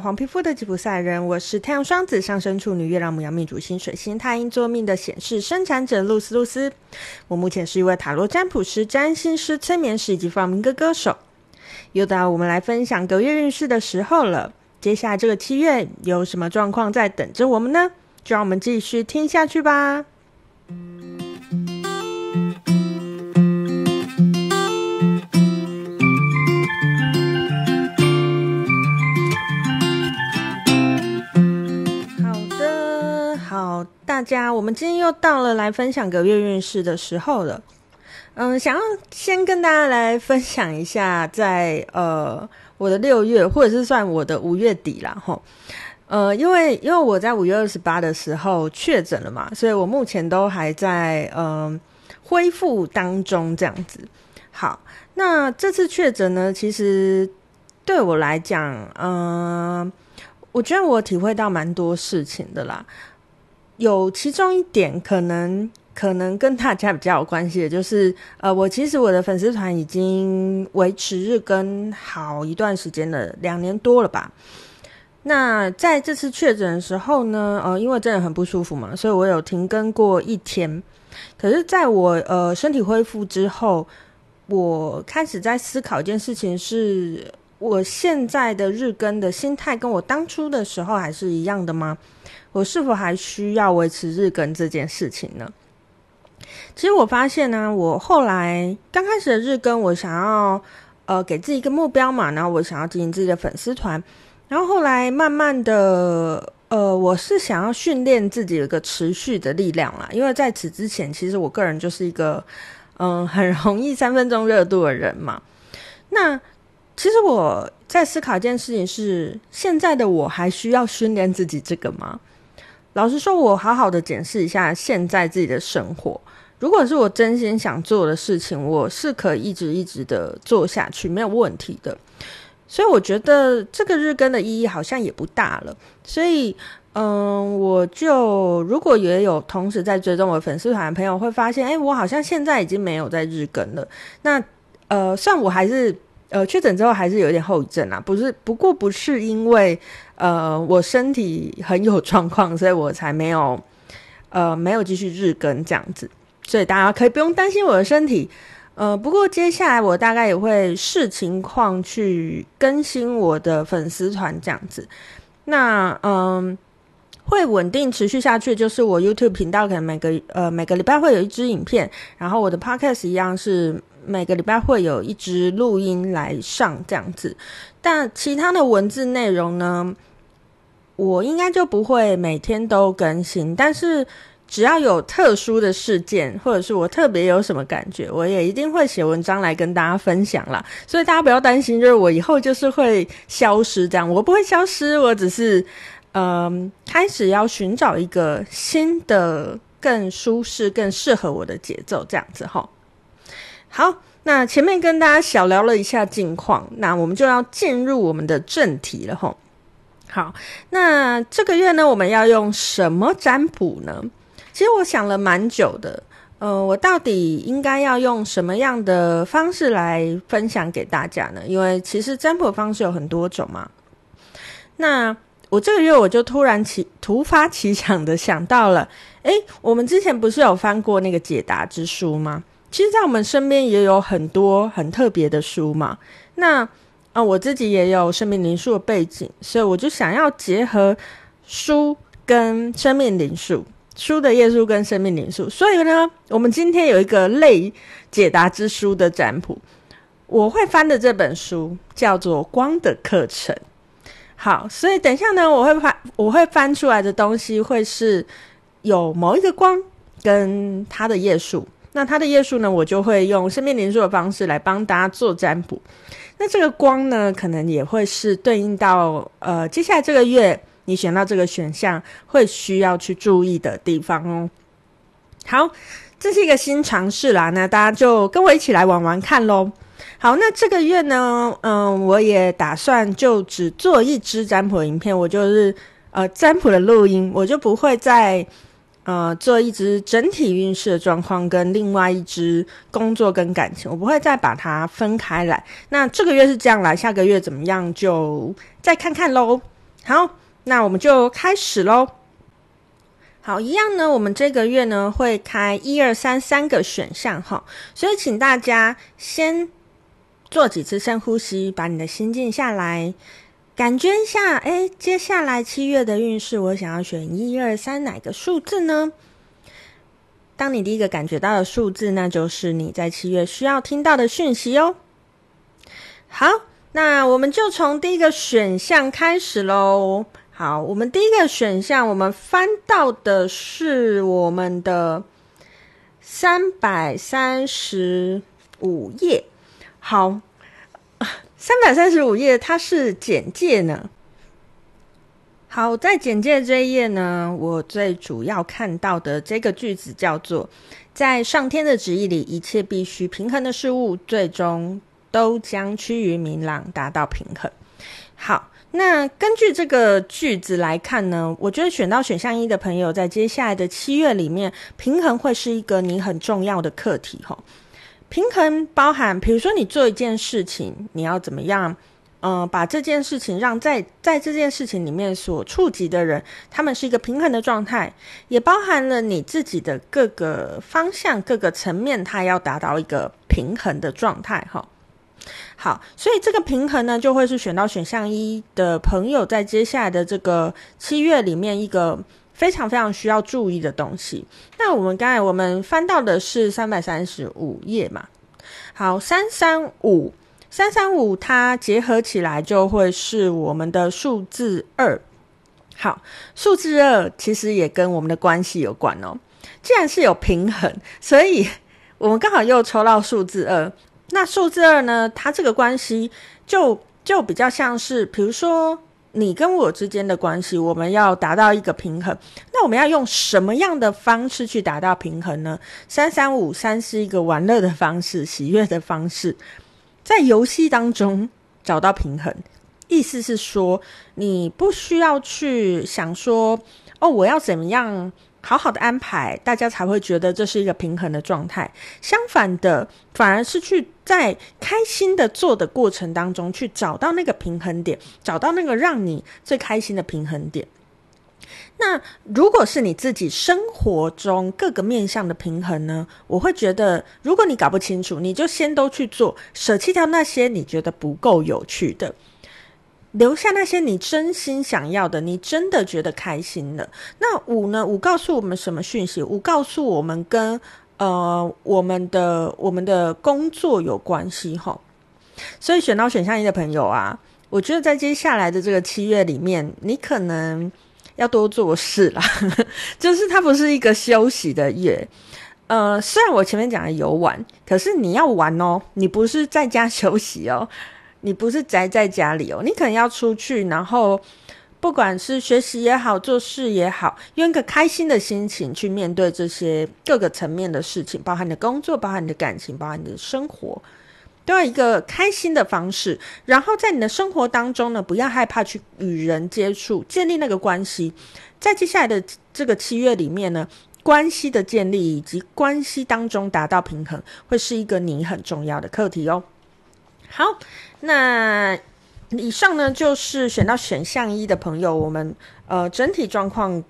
黄皮肤的吉普赛人，我是太阳双子上升处女月亮母羊命主星水星太阴坐命的显示生产者露丝露丝。我目前是一位塔罗占卜师、占星师、催眠师以及放民歌歌手。又到我们来分享隔月运势的时候了。接下来这个七月有什么状况在等着我们呢？就让我们继续听下去吧。大家，我们今天又到了来分享个月运势的时候了。嗯，想要先跟大家来分享一下在，呃我的六月，或者是算我的五月底啦。吼。呃，因为因为我在五月二十八的时候确诊了嘛，所以我目前都还在嗯、恢复当中这样子。好，那这次确诊呢，其实对我来讲，嗯、我觉得我体会到蛮多事情的啦。有其中一点可能可能跟大家比较有关系的，就是呃，我其实我的粉丝团已经维持日更好一段时间了，两年多了吧。那在这次确诊的时候呢，呃，因为真的很不舒服嘛，所以我有停更过一天。可是在我呃身体恢复之后，我开始在思考一件事情是：是我现在的日更的心态跟我当初的时候还是一样的吗？我是否还需要维持日更这件事情呢？其实我发现呢、我后来刚开始的日更，我想要呃给自己一个目标嘛，然后我想要经营自己的粉丝团，然后后来慢慢的呃，我是想要训练自己有一个持续的力量啦，因为在此之前，其实我个人就是一个嗯、很容易三分钟热度的人嘛。那其实我在思考一件事情是：现在的我还需要训练自己这个吗？老实说，我好好的检视一下现在自己的生活。如果是我真心想做的事情，我是可以一直一直的做下去，没有问题的。所以我觉得这个日更的意义好像也不大了。所以，嗯，我就如果也有同时在追踪我粉丝团的朋友会发现，哎，我好像现在已经没有在日更了。那，呃，算我还是。呃，确诊之后还是有点后遗症啊，不是，不过不是因为呃我身体很有状况，所以我才没有呃没有继续日更这样子，所以大家可以不用担心我的身体。呃，不过接下来我大概也会视情况去更新我的粉丝团这样子。那嗯、会稳定持续下去，就是我 YouTube 频道可能每个呃每个礼拜会有一支影片，然后我的 Podcast 一样是。每个礼拜会有一支录音来上这样子，但其他的文字内容呢，我应该就不会每天都更新。但是只要有特殊的事件，或者是我特别有什么感觉，我也一定会写文章来跟大家分享啦。所以大家不要担心，就是我以后就是会消失这样，我不会消失，我只是嗯，开始要寻找一个新的、更舒适、更适合我的节奏这样子哈。好，那前面跟大家小聊了一下近况，那我们就要进入我们的正题了吼。好，那这个月呢，我们要用什么占卜呢？其实我想了蛮久的，呃，我到底应该要用什么样的方式来分享给大家呢？因为其实占卜方式有很多种嘛。那我这个月我就突然奇突发奇想的想到了，诶，我们之前不是有翻过那个解答之书吗？其实，在我们身边也有很多很特别的书嘛。那啊、我自己也有生命灵数的背景，所以我就想要结合书跟生命灵数，书的页数跟生命灵数。所以呢，我们今天有一个类解答之书的占卜。我会翻的这本书叫做《光的课程》。好，所以等一下呢，我会翻，我会翻出来的东西会是有某一个光跟它的页数。那它的页数呢，我就会用生命灵数的方式来帮大家做占卜。那这个光呢，可能也会是对应到呃，接下来这个月你选到这个选项会需要去注意的地方哦。好，这是一个新尝试啦，那大家就跟我一起来玩玩看喽。好，那这个月呢，嗯、我也打算就只做一支占卜影片，我就是呃占卜的录音，我就不会再。呃，做一支整体运势的状况，跟另外一支工作跟感情，我不会再把它分开来。那这个月是这样来，下个月怎么样就再看看喽。好，那我们就开始喽。好，一样呢，我们这个月呢会开一二三三个选项哈，所以请大家先做几次深呼吸，把你的心静下来，感觉一下，哎，接下来七月的运势，我想要选一二三哪个数字呢？当你第一个感觉到的数字，那就是你在七月需要听到的讯息哦。好，那我们就从第一个选项开始喽。好，我们第一个选项，我们翻到的是我们的三百三十五页。好，三百三十五页，它是简介呢。好，在简介这一页呢，我最主要看到的这个句子叫做：在上天的旨意里，一切必须平衡的事物，最终都将趋于明朗，达到平衡。好。那根据这个句子来看呢，我觉得选到选项一的朋友，在接下来的七月里面，平衡会是一个你很重要的课题齁。平衡包含，比如说你做一件事情，你要怎么样，嗯、把这件事情让在在这件事情里面所触及的人，他们是一个平衡的状态，也包含了你自己的各个方向、各个层面，它要达到一个平衡的状态哈。好，所以这个平衡呢，就会是选到选项一的朋友，在接下来的这个七月里面，一个非常非常需要注意的东西。那我们刚才我们翻到的是三百三十五页嘛？好，三三五，三三五，它结合起来就会是我们的数字二。好，数字二其实也跟我们的关系有关哦。既然是有平衡，所以我们刚好又抽到数字二。那数字二呢？它这个关系就就比较像是，比如说你跟我之间的关系，我们要达到一个平衡。那我们要用什么样的方式去达到平衡呢？三三五三是一个玩乐的方式，喜悦的方式，在游戏当中找到平衡。意思是说，你不需要去想说，哦，我要怎么样？好好的安排，大家才会觉得这是一个平衡的状态。相反的，反而是去在开心的做的过程当中，去找到那个平衡点，找到那个让你最开心的平衡点。那如果是你自己生活中各个面向的平衡呢？我会觉得，如果你搞不清楚，你就先都去做，舍弃掉那些你觉得不够有趣的。留下那些你真心想要的，你真的觉得开心的。那五呢？五告诉我们什么讯息？五告诉我们跟呃我们的我们的工作有关系哈。所以选到选项一的朋友啊，我觉得在接下来的这个七月里面，你可能要多做事啦。就是它不是一个休息的月。呃，虽然我前面讲的游玩，可是你要玩哦，你不是在家休息哦。你不是宅在家里哦，你可能要出去，然后不管是学习也好，做事也好，用一个开心的心情去面对这些各个层面的事情，包含你的工作，包含你的感情，包含你的生活，都要一个开心的方式。然后在你的生活当中呢，不要害怕去与人接触，建立那个关系。在接下来的这个七月里面呢，关系的建立以及关系当中达到平衡，会是一个你很重要的课题哦。好，那以上呢，就是选到选项一的朋友，我们呃整体状况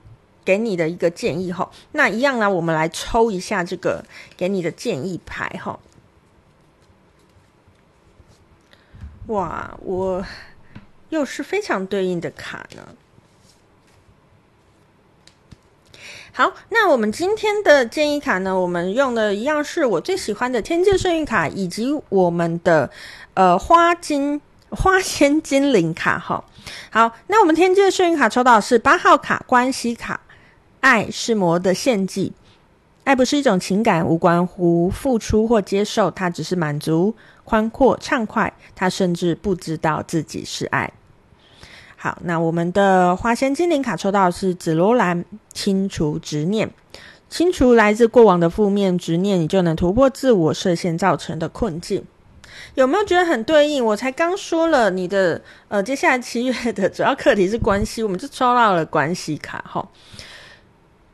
给你的一个建议哈。那一样呢，我们来抽一下这个给你的建议牌哈。哇，我又是非常对应的卡呢。好，那我们今天的建议卡呢，我们用的一样是我最喜欢的天界幸运卡，以及我们的呃花金花仙精灵卡哈。好，那我们天界幸运卡抽到是八号卡关系卡，爱是魔的献祭，爱不是一种情感，无关乎付出或接受，它只是满足、宽阔、畅快，它甚至不知道自己是爱。好，那我们的花仙精灵卡抽到是紫罗兰，清除执念，清除来自过往的负面执念，你就能突破自我设限造成的困境。有没有觉得很对应？我才刚说了，你的呃，接下来七月的主要课题是关系，我们就抽到了关系卡哈。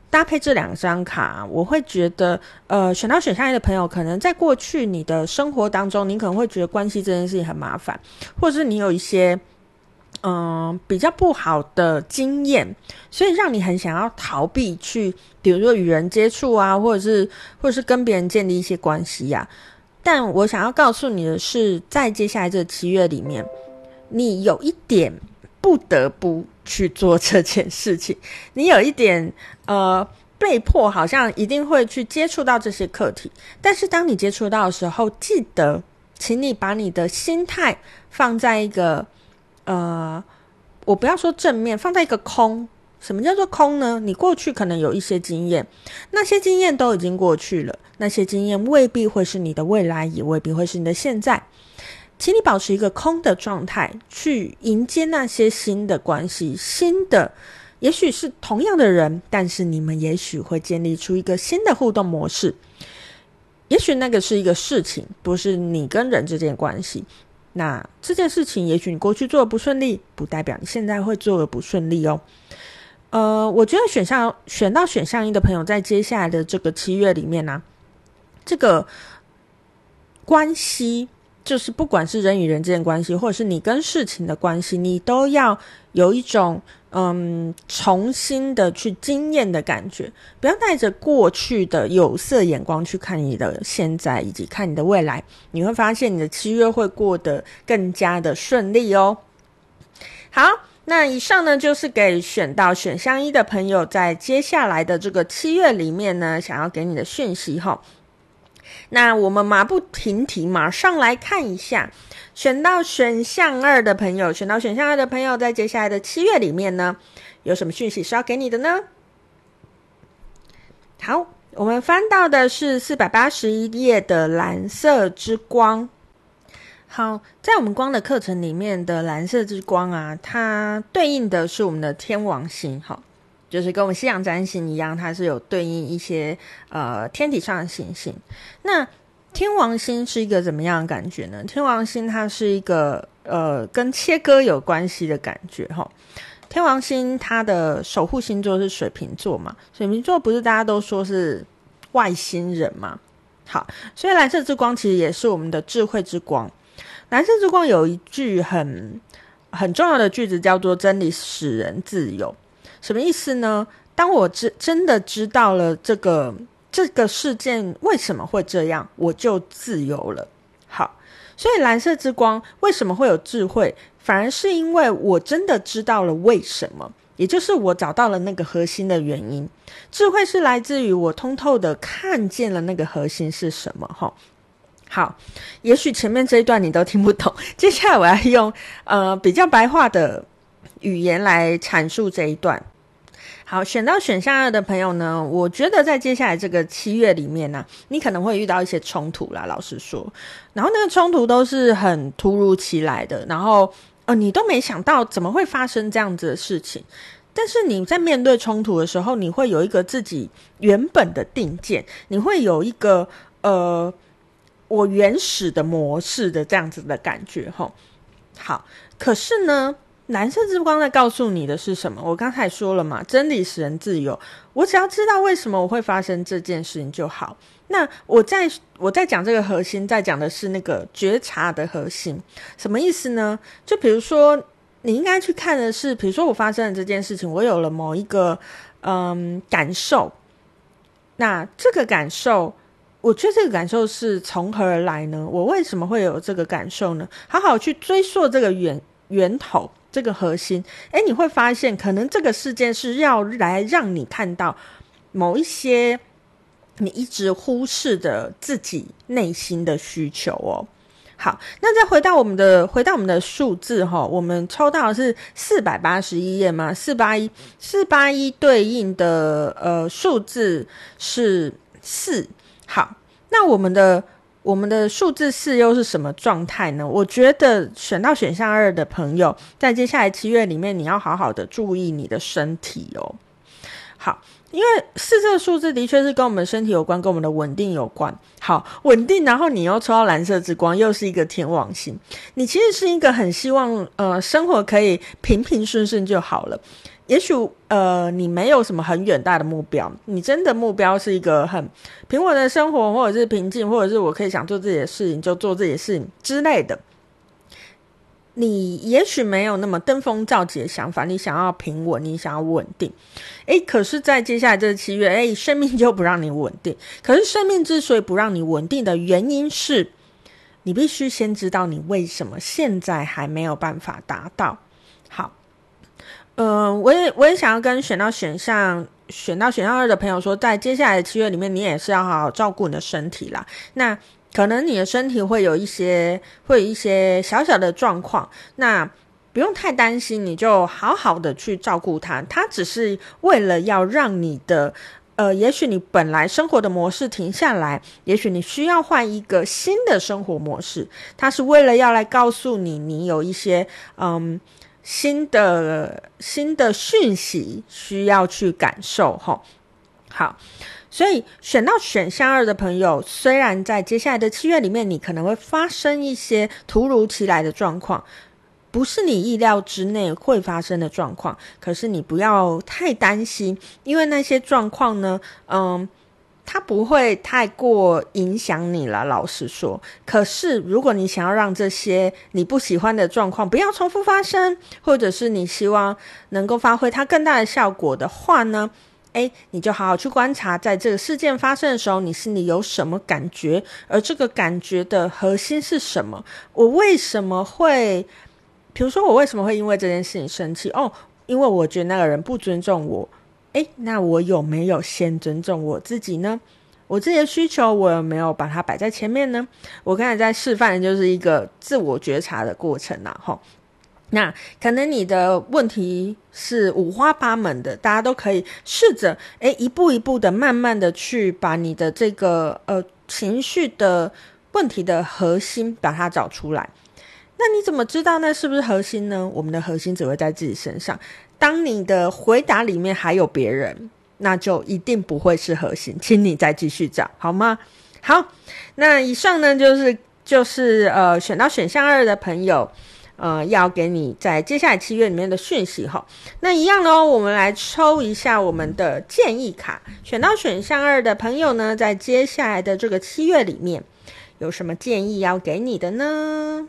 搭配这两张卡，我会觉得，呃，选到选项一的朋友，可能在过去你的生活当中，你可能会觉得关系这件事情很麻烦，或者是你有一些。嗯、比较不好的经验，所以让你很想要逃避去，比如说与人接触啊，或者是或者是跟别人建立一些关系呀、但我想要告诉你的是，在接下来这七月里面，你有一点不得不去做这件事情，你有一点呃被迫，好像一定会去接触到这些课题。但是当你接触到的时候，记得，请你把你的心态放在一个。呃，我不要说正面，放在一个空。什么叫做空呢？你过去可能有一些经验，那些经验都已经过去了，那些经验未必会是你的未来，也未必会是你的现在。请你保持一个空的状态，去迎接那些新的关系，新的，也许是同样的人，但是你们也许会建立出一个新的互动模式。也许那个是一个事情，不是你跟人之间关系。那这件事情，也许你过去做的不顺利，不代表你现在会做的不顺利哦。呃，我觉得选项选到选项一的朋友，在接下来的这个七月里面呢、啊，这个关系。就是不管是人与人之间关系，或者是你跟事情的关系，你都要有一种嗯重新的去经验的感觉，不要带着过去的有色眼光去看你的现在以及看你的未来，你会发现你的七月会过得更加的顺利哦。好，那以上呢就是给选到选项一的朋友，在接下来的这个七月里面呢，想要给你的讯息哈。那我们马不停蹄，马上来看一下，选到选项二的朋友，选到选项二的朋友，在接下来的七月里面呢，有什么讯息是要给你的呢？好，我们翻到的是四百八十一页的蓝色之光。好，在我们光的课程里面的蓝色之光啊，它对应的是我们的天王星。好。就是跟我们西洋占星一样，它是有对应一些呃天体上的行星。那天王星是一个怎么样的感觉呢？天王星它是一个呃跟切割有关系的感觉哈。天王星它的守护星座是水瓶座嘛？水瓶座不是大家都说是外星人嘛？好，所以蓝色之光其实也是我们的智慧之光。蓝色之光有一句很很重要的句子，叫做“真理使人自由”。什么意思呢？当我真真的知道了这个这个事件为什么会这样，我就自由了。好，所以蓝色之光为什么会有智慧？反而是因为我真的知道了为什么，也就是我找到了那个核心的原因。智慧是来自于我通透的看见了那个核心是什么。哈，好，也许前面这一段你都听不懂，接下来我要用呃比较白话的语言来阐述这一段。好，选到选项二的朋友呢，我觉得在接下来这个七月里面呢、你可能会遇到一些冲突啦。老实说，然后那个冲突都是很突如其来的，然后呃，你都没想到怎么会发生这样子的事情。但是你在面对冲突的时候，你会有一个自己原本的定见，你会有一个呃，我原始的模式的这样子的感觉。吼，好，可是呢，蓝色之光在告诉你的是什么？我刚才说了嘛，真理使人自由。我只要知道为什么我会发生这件事情就好。那我在我在讲这个核心，在讲的是那个觉察的核心，什么意思呢？就比如说，你应该去看的是，比如说我发生了这件事情，我有了某一个嗯感受。那这个感受，我觉得这个感受是从何而来呢？我为什么会有这个感受呢？好好去追溯这个源源头。这个核心，诶，你会发现，可能这个事件是要来让你看到某一些你一直忽视的自己内心的需求哦。好，那再回到我们的回到我们的数字哈、我们抽到的是四百八十一页嘛，四八一四八一对应的呃数字是四。好，那我们的。我们的数字四又是什么状态呢？我觉得选到选项二的朋友，在接下来七月里面，你要好好的注意你的身体哦。好，因为四这个数字的确是跟我们身体有关，跟我们的稳定有关。好，稳定，然后你又抽到蓝色之光，又是一个天王星，你其实是一个很希望呃生活可以平平顺顺就好了。也许呃，你没有什么很远大的目标，你真的目标是一个很平稳的生活，或者是平静，或者是我可以想做自己的事情就做自己的事情之类的。你也许没有那么登峰造极的想法，你想要平稳，你想要稳定，诶，可是，在接下来这七月，诶，生命就不让你稳定。可是，生命之所以不让你稳定的原因是，你必须先知道你为什么现在还没有办法达到。嗯、我也我也想要跟选到选项选到选项二的朋友说，在接下来的七月里面，你也是要好好照顾你的身体啦。那可能你的身体会有一些，会有一些小小的状况，那不用太担心，你就好好的去照顾它。它只是为了要让你的，呃，也许你本来生活的模式停下来，也许你需要换一个新的生活模式。它是为了要来告诉你，你有一些嗯新的新的讯息需要去感受。吼，好。所以选到选项二的朋友，虽然在接下来的七月里面，你可能会发生一些突如其来的状况，不是你意料之内会发生的状况，可是你不要太担心，因为那些状况呢，嗯，它不会太过影响你了。老实说，可是如果你想要让这些你不喜欢的状况不要重复发生，或者是你希望能够发挥它更大的效果的话呢，诶，你就好好去观察，在这个事件发生的时候，你心里有什么感觉？而这个感觉的核心是什么？我为什么会，比如说，我为什么会因为这件事情生气？哦，因为我觉得那个人不尊重我。诶，那我有没有先尊重我自己呢？我自己的需求，我有没有把它摆在前面呢？我刚才在示范的就是一个自我觉察的过程呐，吼。那可能你的问题是五花八门的，大家都可以试着诶一步一步的，慢慢的去把你的这个呃情绪的问题的核心把它找出来。那你怎么知道那是不是核心呢？我们的核心只会在自己身上。当你的回答里面还有别人，那就一定不会是核心，请你再继续找好吗？好，那以上呢就是就是呃选到选项二的朋友。呃，要给你在接下来七月里面的讯息哈。那一样呢，我们来抽一下我们的建议卡。选到选项二的朋友呢，在接下来的这个七月里面，有什么建议要给你的呢？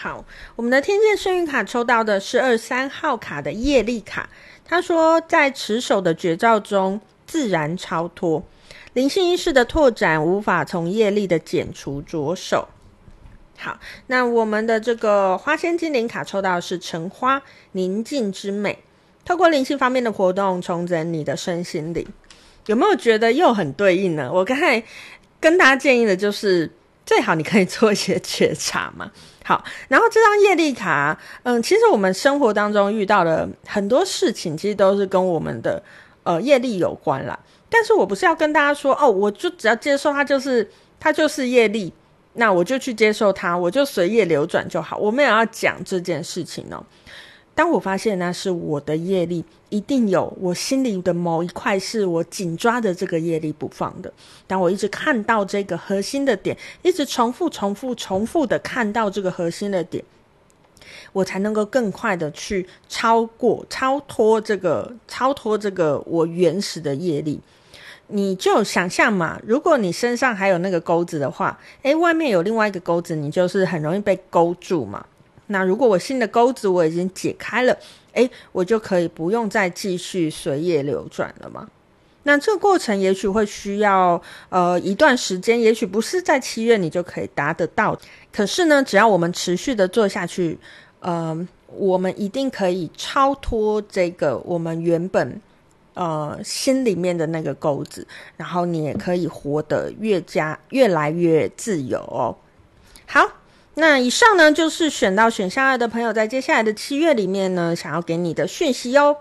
好，我们的天界幸运卡抽到的是二三号卡的业力卡。他说，在持守的绝招中，自然超脱。灵性意识的拓展无法从业力的减除着手。好，那我们的这个花仙精灵卡抽到的是橙花宁静之美，透过灵性方面的活动重整你的身心灵，有没有觉得又很对应呢？我刚才跟大家建议的就是，最好你可以做一些觉察嘛。好，然后这张业力卡，嗯，其实我们生活当中遇到的很多事情，其实都是跟我们的呃业力有关啦。但是我不是要跟大家说哦，我就只要接受它，就是它就是业力，那我就去接受它，我就随业流转就好。我没有要讲这件事情哦。当我发现那是我的业力，一定有我心里的某一块是我紧抓着这个业力不放的。当我一直看到这个核心的点，一直重复、重复、重复的看到这个核心的点。我才能够更快的去超过、超脱这个、超脱这个我原始的业力。你就想象嘛，如果你身上还有那个钩子的话，诶，外面有另外一个钩子，你就是很容易被勾住嘛。那如果我新的钩子我已经解开了，诶，我就可以不用再继续随业流转了嘛。那这个过程也许会需要呃一段时间，也许不是在七月你就可以达得到。可是呢，只要我们持续的做下去。呃，我们一定可以超脱这个我们原本呃心里面的那个钩子，然后你也可以活得越加越来越自由哦。好，那以上呢就是选到选项二的朋友在接下来的七月里面呢想要给你的讯息哟。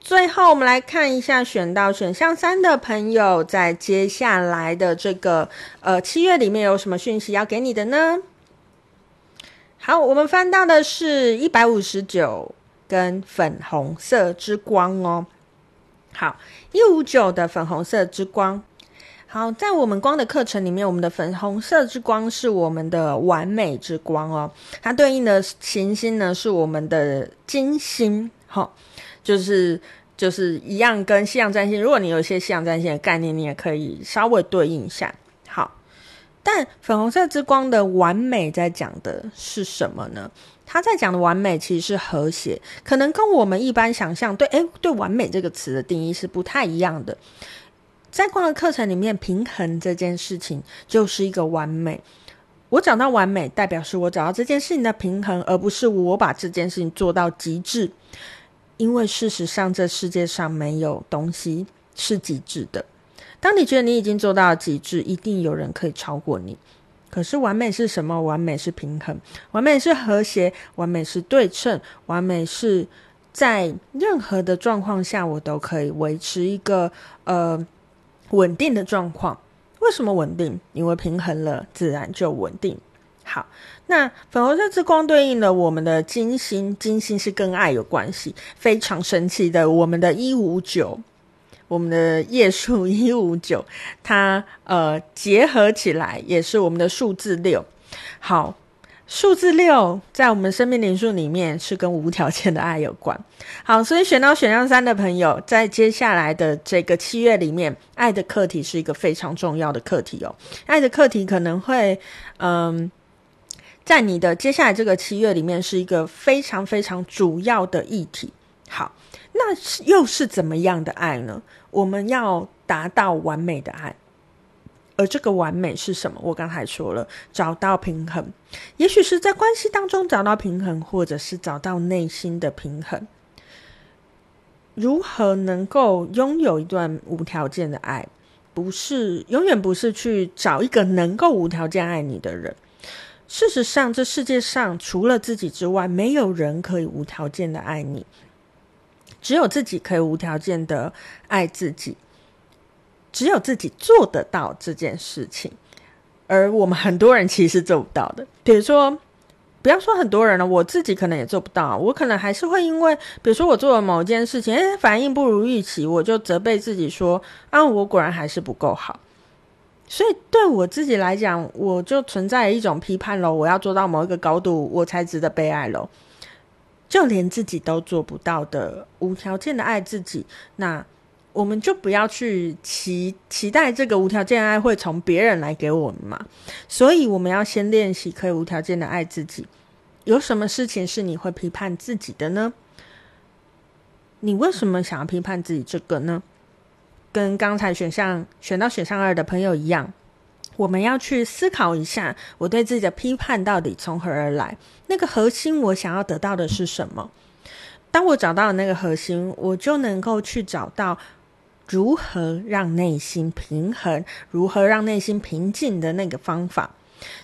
最后，我们来看一下选到选项三的朋友在接下来的这个呃七月里面有什么讯息要给你的呢？好，我们翻到的是一百五十九跟粉红色之光哦。好，一五九的粉红色之光。好，在我们光的课程里面，我们的粉红色之光是我们的完美之光哦。它对应的行星呢是我们的金星。好，就是就是一样跟西洋占星，如果你有一些西洋占星的概念，你也可以稍微对应一下。好，但粉红色之光的完美在讲的是什么呢？他在讲的完美其实是和谐，可能跟我们一般想象对，诶，对完美这个词的定义是不太一样的。在光的课程里面，平衡这件事情就是一个完美。我找到完美，代表是我找到这件事情的平衡，而不是我把这件事情做到极致。因为事实上，这世界上没有东西是极致的。当你觉得你已经做到了极致，一定有人可以超过你。可是，完美是什么？完美是平衡，完美是和谐，完美是对称，完美是在任何的状况下，我都可以维持一个呃。稳定的状况，为什么稳定？因为平衡了，自然就稳定。好，那粉红色之光对应了我们的金星，金星是跟爱有关系，非常神奇的。我们的一五九，我们的页数 一五九，它呃结合起来也是我们的数字六。好。数字六在我们生命灵数里面是跟无条件的爱有关。好，所以选到选项三的朋友，在接下来的这个七月里面，爱的课题是一个非常重要的课题哦。爱的课题可能会，嗯，在你的接下来这个七月里面是一个非常非常主要的议题。好，那又是怎么样的爱呢？我们要达到完美的爱。而这个完美是什么？我刚才说了，找到平衡，也许是在关系当中找到平衡，或者是找到内心的平衡。如何能够拥有一段无条件的爱？不是，永远不是去找一个能够无条件爱你的人。事实上，这世界上除了自己之外，没有人可以无条件的爱你，只有自己可以无条件的爱自己。只有自己做得到这件事情，而我们很多人其实做不到的。比如说，不要说很多人了，我自己可能也做不到。我可能还是会因为，比如说我做了某件事情，诶，反应不如预期，我就责备自己说：“啊，我果然还是不够好。”所以对我自己来讲，我就存在一种批判咯，我要做到某一个高度，我才值得被爱咯。就连自己都做不到的，无条件的爱自己，那。我们就不要去期期待这个无条件爱会从别人来给我们嘛，所以我们要先练习可以无条件的爱自己。有什么事情是你会批判自己的呢？你为什么想要批判自己这个呢？跟刚才选项选到选项二的朋友一样，我们要去思考一下，我对自己的批判到底从何而来？那个核心我想要得到的是什么？当我找到了那个核心，我就能够去找到。如何让内心平衡？如何让内心平静的那个方法？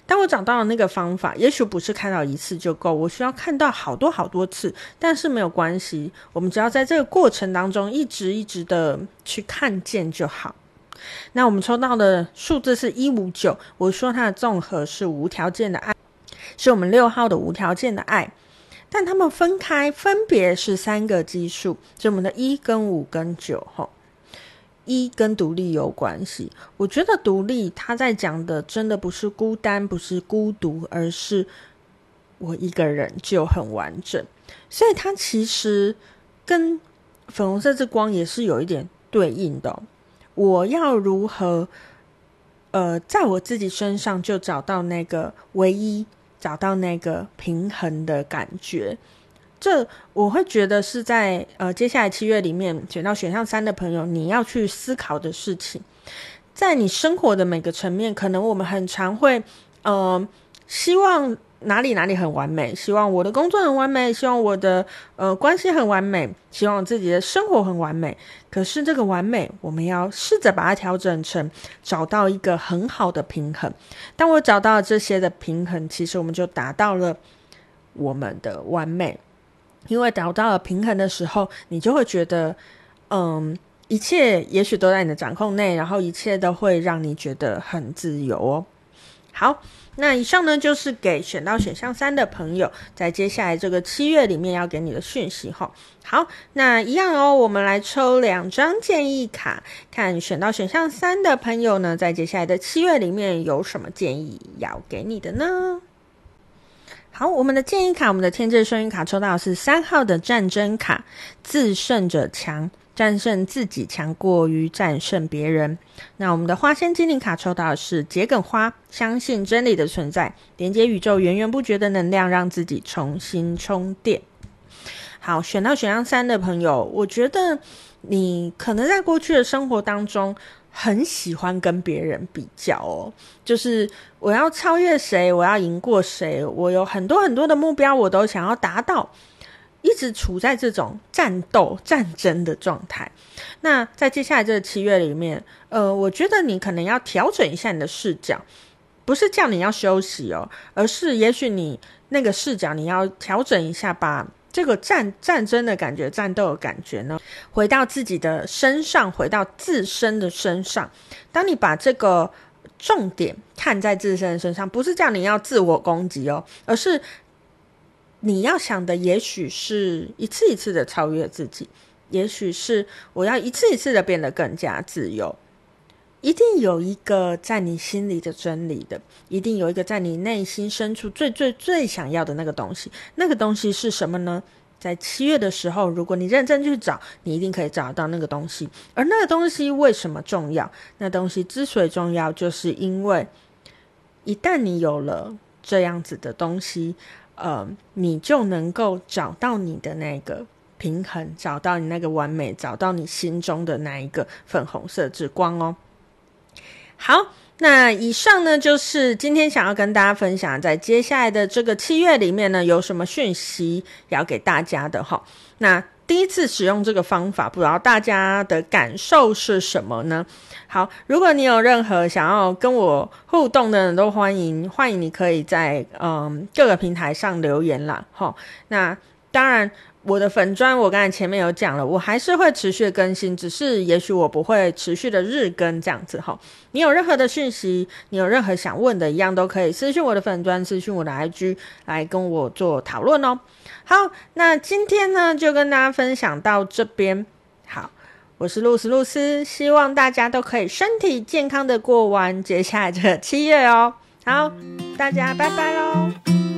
当我找到了那个方法，也许不是看到一次就够，我需要看到好多好多次。但是没有关系，我们只要在这个过程当中一直一直的去看见就好。那我们抽到的数字是一五九，我说它的综合是无条件的爱，是我们六号的无条件的爱。但它们分开，分别是三个基数，就我们的一跟五跟九吼。一跟独立有关系，我觉得独立他在讲的真的不是孤单，不是孤独，而是我一个人就很完整。所以它其实跟粉红色之光也是有一点对应的。我要如何呃，在我自己身上就找到那个唯一，找到那个平衡的感觉。这我会觉得是在呃接下来七月里面选到选项三的朋友，你要去思考的事情，在你生活的每个层面，可能我们很常会呃希望哪里哪里很完美，希望我的工作很完美，希望我的呃关系很完美，希望自己的生活很完美。可是这个完美，我们要试着把它调整成找到一个很好的平衡。当我找到了这些的平衡，其实我们就达到了我们的完美。因为找到了平衡的时候，你就会觉得，嗯，一切也许都在你的掌控内，然后一切都会让你觉得很自由哦。好，那以上呢就是给选到选项三的朋友，在接下来这个七月里面要给你的讯息哈。好，那一样哦，我们来抽两张建议卡，看选到选项三的朋友呢，在接下来的七月里面有什么建议要给你的呢？好，我们的建议卡，我们的天界幸运卡抽到的是三号的战争卡，自胜者强。战胜自己强过于战胜别人。那我们的花仙精灵卡抽到的是桔梗花，相信真理的存在，连接宇宙源源不绝的能量，让自己重新充电。好，选到选项三的朋友，我觉得你可能在过去的生活当中，很喜欢跟别人比较哦，就是我要超越谁，我要赢过谁，我有很多很多的目标，我都想要达到，一直处在这种战斗、战争的状态。那在接下来这个七月里面，呃，我觉得你可能要调整一下你的视角，不是叫你要休息哦，而是也许你那个视角你要调整一下，把。这个战战争的感觉，战斗的感觉呢，回到自己的身上，回到自身的身上。当你把这个重点看在自身的身上，不是叫你要自我攻击哦，而是你要想的，也许是一次一次的超越自己，也许是我要一次一次的变得更加自由。一定有一个在你心里的真理的，一定有一个在你内心深处最最最想要的那个东西。那个东西是什么呢？在七月的时候，如果你认真去找，你一定可以找到那个东西。而那个东西为什么重要？那东西之所以重要，就是因为一旦你有了这样子的东西，呃，你就能够找到你的那个平衡，找到你那个完美，找到你心中的那一个粉红色之光哦。好，那以上呢，就是今天想要跟大家分享，在接下来的这个七月里面呢，有什么讯息要给大家的哈。那第一次使用这个方法，不知道大家的感受是什么呢？好，如果你有任何想要跟我互动的人都欢迎，欢迎你可以在嗯各个平台上留言啦。哈。那当然。我的粉砖，我刚才前面有讲了，我还是会持续更新，只是也许我不会持续的日更这样子哈。你有任何的讯息，你有任何想问的，一样都可以私讯我的粉砖，私讯我的 IG 来跟我做讨论哦。好，那今天呢就跟大家分享到这边。好，我是露丝露丝，希望大家都可以身体健康的过完接下来这七月哦。好，大家拜拜喽。